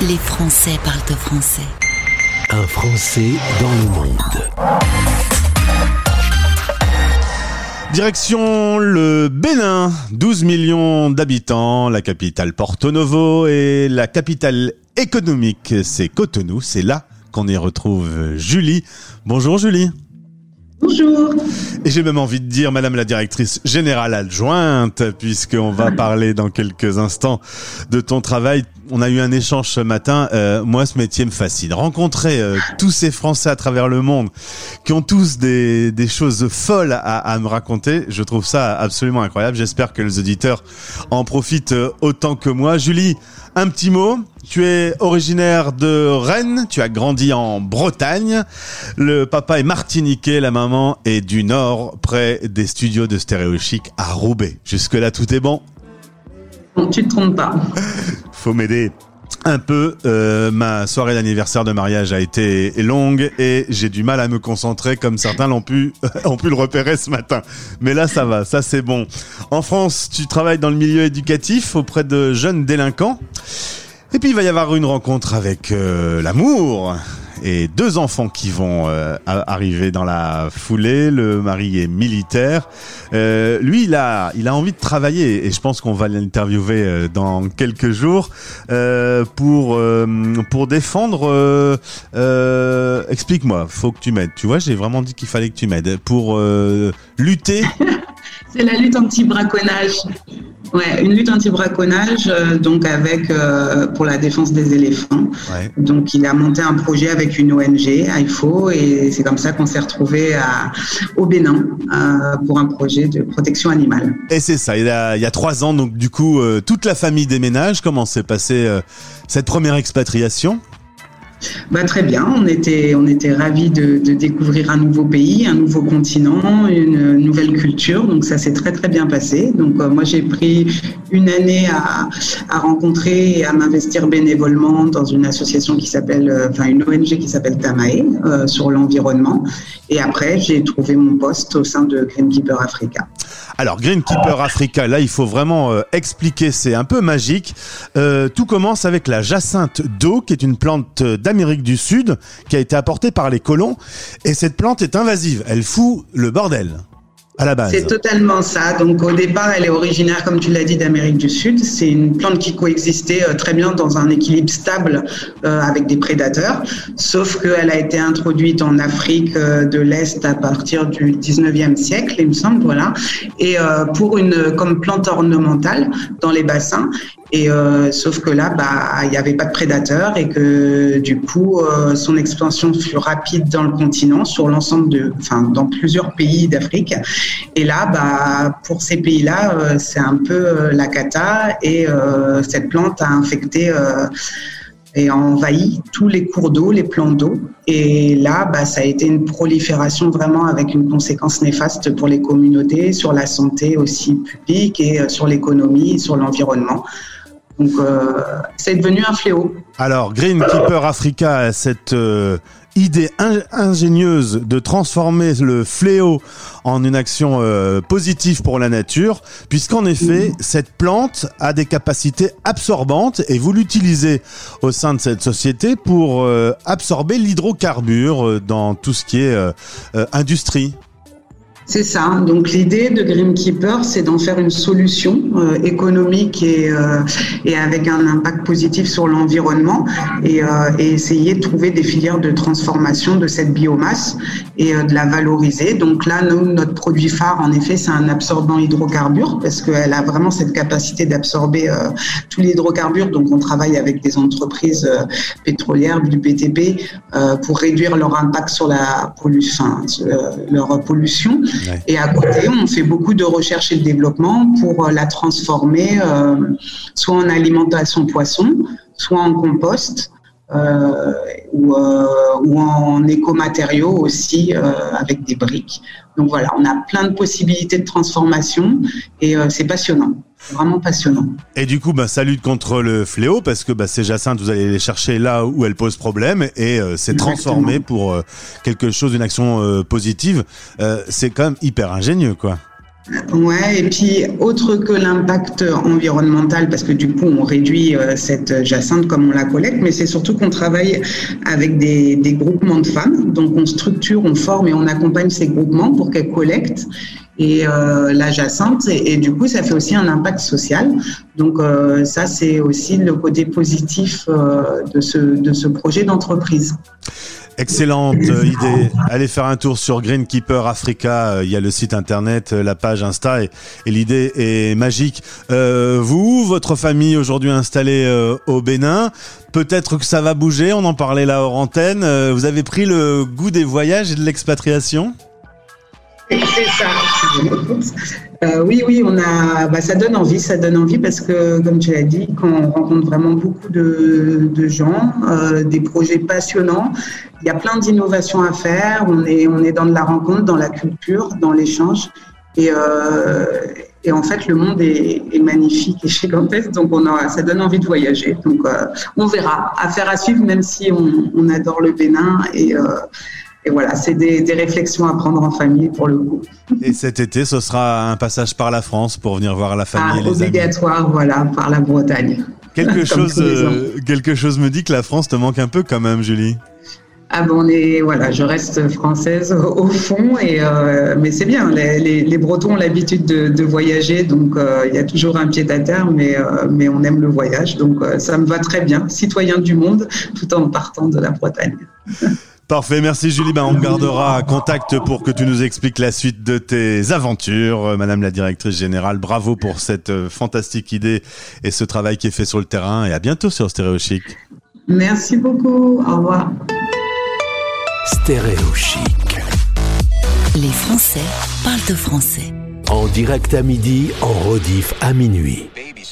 Les Français parlent français. Un Français dans le monde. Direction le Bénin, 12 millions d'habitants, la capitale Porto Novo et la capitale économique, c'est Cotonou. C'est là qu'on y retrouve Julie. Bonjour Julie. Bonjour. Et j'ai même envie de dire, Madame la directrice générale adjointe, puisqu'on va parler dans quelques instants de ton travail. On a eu un échange ce matin. Euh, moi, ce métier me fascine. Rencontrer euh, tous ces Français à travers le monde qui ont tous des, des choses folles à, à, me raconter, je trouve ça absolument incroyable. J'espère que les auditeurs en profitent euh, autant que moi. Julie, un petit mot. Tu es originaire de Rennes, tu as grandi en Bretagne. Le papa est martiniquais, la maman est du Nord, près des studios de Stéréo Chic à Roubaix. Jusque-là, tout est bon Non, tu te trompes pas. Faut m'aider un peu. Euh, ma soirée d'anniversaire de mariage a été longue et j'ai du mal à me concentrer comme certains l'ont pu, ont pu le repérer ce matin. Mais là, ça va, ça c'est bon. En France, tu travailles dans le milieu éducatif auprès de jeunes délinquants. Et puis il va y avoir une rencontre avec euh, l'amour et deux enfants qui vont euh, arriver dans la foulée. Le mari est militaire. Euh, lui, il a, il a envie de travailler et je pense qu'on va l'interviewer euh, dans quelques jours euh, pour pour défendre. Explique-moi, faut que tu m'aides. Tu vois, j'ai vraiment dit qu'il fallait que tu m'aides pour lutter. C'est la lutte anti-braconnage. Ouais, une lutte anti-braconnage, euh, donc avec euh, pour la défense des éléphants. Ouais. Donc il a monté un projet avec une ONG, IFO, et c'est comme ça qu'on s'est retrouvé au Bénin euh, pour un projet de protection animale. Et c'est ça. Il y, a, il y a trois ans, donc du coup, toute la famille déménage. Comment s'est passée cette première expatriation? Bah, très bien, on était, on était ravis de, découvrir un nouveau pays, un nouveau continent, une nouvelle culture. Donc ça s'est très très bien passé. Donc euh, moi j'ai pris une année à, à rencontrer et à m'investir bénévolement dans une association qui s'appelle, euh, enfin une ONG qui s'appelle Tamae euh, sur l'environnement. Et après j'ai trouvé mon poste au sein de Greenkeeper Africa. Alors Greenkeeper Africa, là il faut vraiment euh, expliquer, c'est un peu magique. Euh, tout commence avec la jacinthe d'eau, qui est une plante d'Amérique du Sud, qui a été apportée par les colons. Et cette plante est invasive, elle fout le bordel. C'est totalement ça. Donc au départ, elle est originaire, comme tu l'as dit, d'Amérique du Sud. C'est une plante qui coexistait euh, très bien dans un équilibre stable euh, avec des prédateurs, sauf qu'elle a été introduite en Afrique euh, de l'Est à partir du 19e siècle, il me semble, voilà, et pour une comme plante ornementale dans les bassins. Euh, sauf que là, bah, il n'y avait pas de prédateurs et que du coup, euh, son expansion fut rapide dans le continent, sur l'ensemble de, enfin, dans plusieurs pays d'Afrique. Et là, bah, pour ces pays-là, euh, c'est un peu la cata et cette plante a infecté et envahi tous les cours d'eau, les plans d'eau. Et là, bah, ça a été une prolifération vraiment avec une conséquence néfaste pour les communautés, sur la santé aussi publique et sur l'économie, sur l'environnement. Donc, euh, c'est devenu un fléau. Alors, Greenkeeper Africa a cette euh, idée in ingénieuse de transformer le fléau en une action euh, positive pour la nature, puisqu'en effet, mmh. cette plante a des capacités absorbantes et vous l'utilisez au sein de cette société pour euh, absorber l'hydrocarbure dans tout ce qui est euh, industrie. C'est ça. Donc l'idée de Greenkeeper, c'est d'en faire une solution euh, économique et, euh, et avec un impact positif sur l'environnement et, euh, et, essayer de trouver des filières de transformation de cette biomasse et de la valoriser. Donc là, nous, notre produit phare, en effet, c'est un absorbant hydrocarbure parce qu'elle a vraiment cette capacité d'absorber tous les hydrocarbures. Donc on travaille avec des entreprises pétrolières, du BTP, pour réduire leur impact sur la pollution, leur pollution. Et à côté, on fait beaucoup de recherche et de développement pour la transformer euh, soit en alimentation poisson, soit en compost. Euh, ou, euh, ou, en écomatériaux aussi euh, avec des briques. Donc voilà, on a plein de possibilités de transformation et c'est passionnant. Vraiment passionnant. Et du coup, bah, ça lutte contre le fléau parce que bah, ces jacinthes, vous allez les chercher là où elles posent problème et euh, c'est transformé pour euh, quelque chose, une action euh, positive. c'est quand même hyper ingénieux, quoi. Ouais, et puis autre que l'impact environnemental, parce que du coup on réduit euh, cette jacinthe comme on la collecte, mais c'est surtout qu'on travaille avec des, groupements de femmes. Donc on structure, on forme et on accompagne ces groupements pour qu'elles collectent et euh, la jacinthe et, du coup ça fait aussi un impact social. Donc euh, ça c'est aussi le côté positif de ce projet d'entreprise. Excellente idée. Allez faire un tour sur Greenkeeper Africa. Il y a le site internet, la page Insta et, l'idée est magique. Euh, vous, votre famille aujourd'hui installée euh, au Bénin, peut-être que ça va bouger. On en parlait là hors antenne. Euh, vous avez pris le goût des voyages et de l'expatriation? C'est ça. Euh, oui, oui, on a, bah, ça donne envie, ça donne envie parce que, comme tu l'as dit, quand on rencontre vraiment beaucoup de, gens, euh, des projets passionnants, il y a plein d'innovations à faire. On est, on est dans de la rencontre, dans la culture, dans l'échange. Et, euh, et en fait, le monde est, magnifique et gigantesque, donc on a, ça donne envie de voyager. Donc, euh, on verra. Affaire à suivre, même si on, on adore le Bénin et et voilà, c'est des, des, réflexions à prendre en famille pour le coup. Et cet été, ce sera un passage par la France pour venir voir la famille ah, et les obligatoire, amis. voilà, par la Bretagne. Quelque chose, euh, quelque chose me dit que la France te manque un peu quand même, Julie. Ah bon, on est, voilà, je reste française au, au fond, et, euh, mais c'est bien. Les, les, les, Bretons ont l'habitude de, de, voyager, donc euh, il y a toujours un pied à terre, mais, euh, mais on aime le voyage, donc ça me va très bien. Citoyen du monde, tout en partant de la Bretagne. Parfait, merci Julie. Ben, on gardera contact pour que tu nous expliques la suite de tes aventures. Madame la directrice générale, bravo pour cette fantastique idée et ce travail qui est fait sur le terrain. Et à bientôt sur Stéréo Chic. Merci beaucoup. Au revoir. Stéréo Chic. Les Français parlent de français. En direct à midi, en rediff à minuit.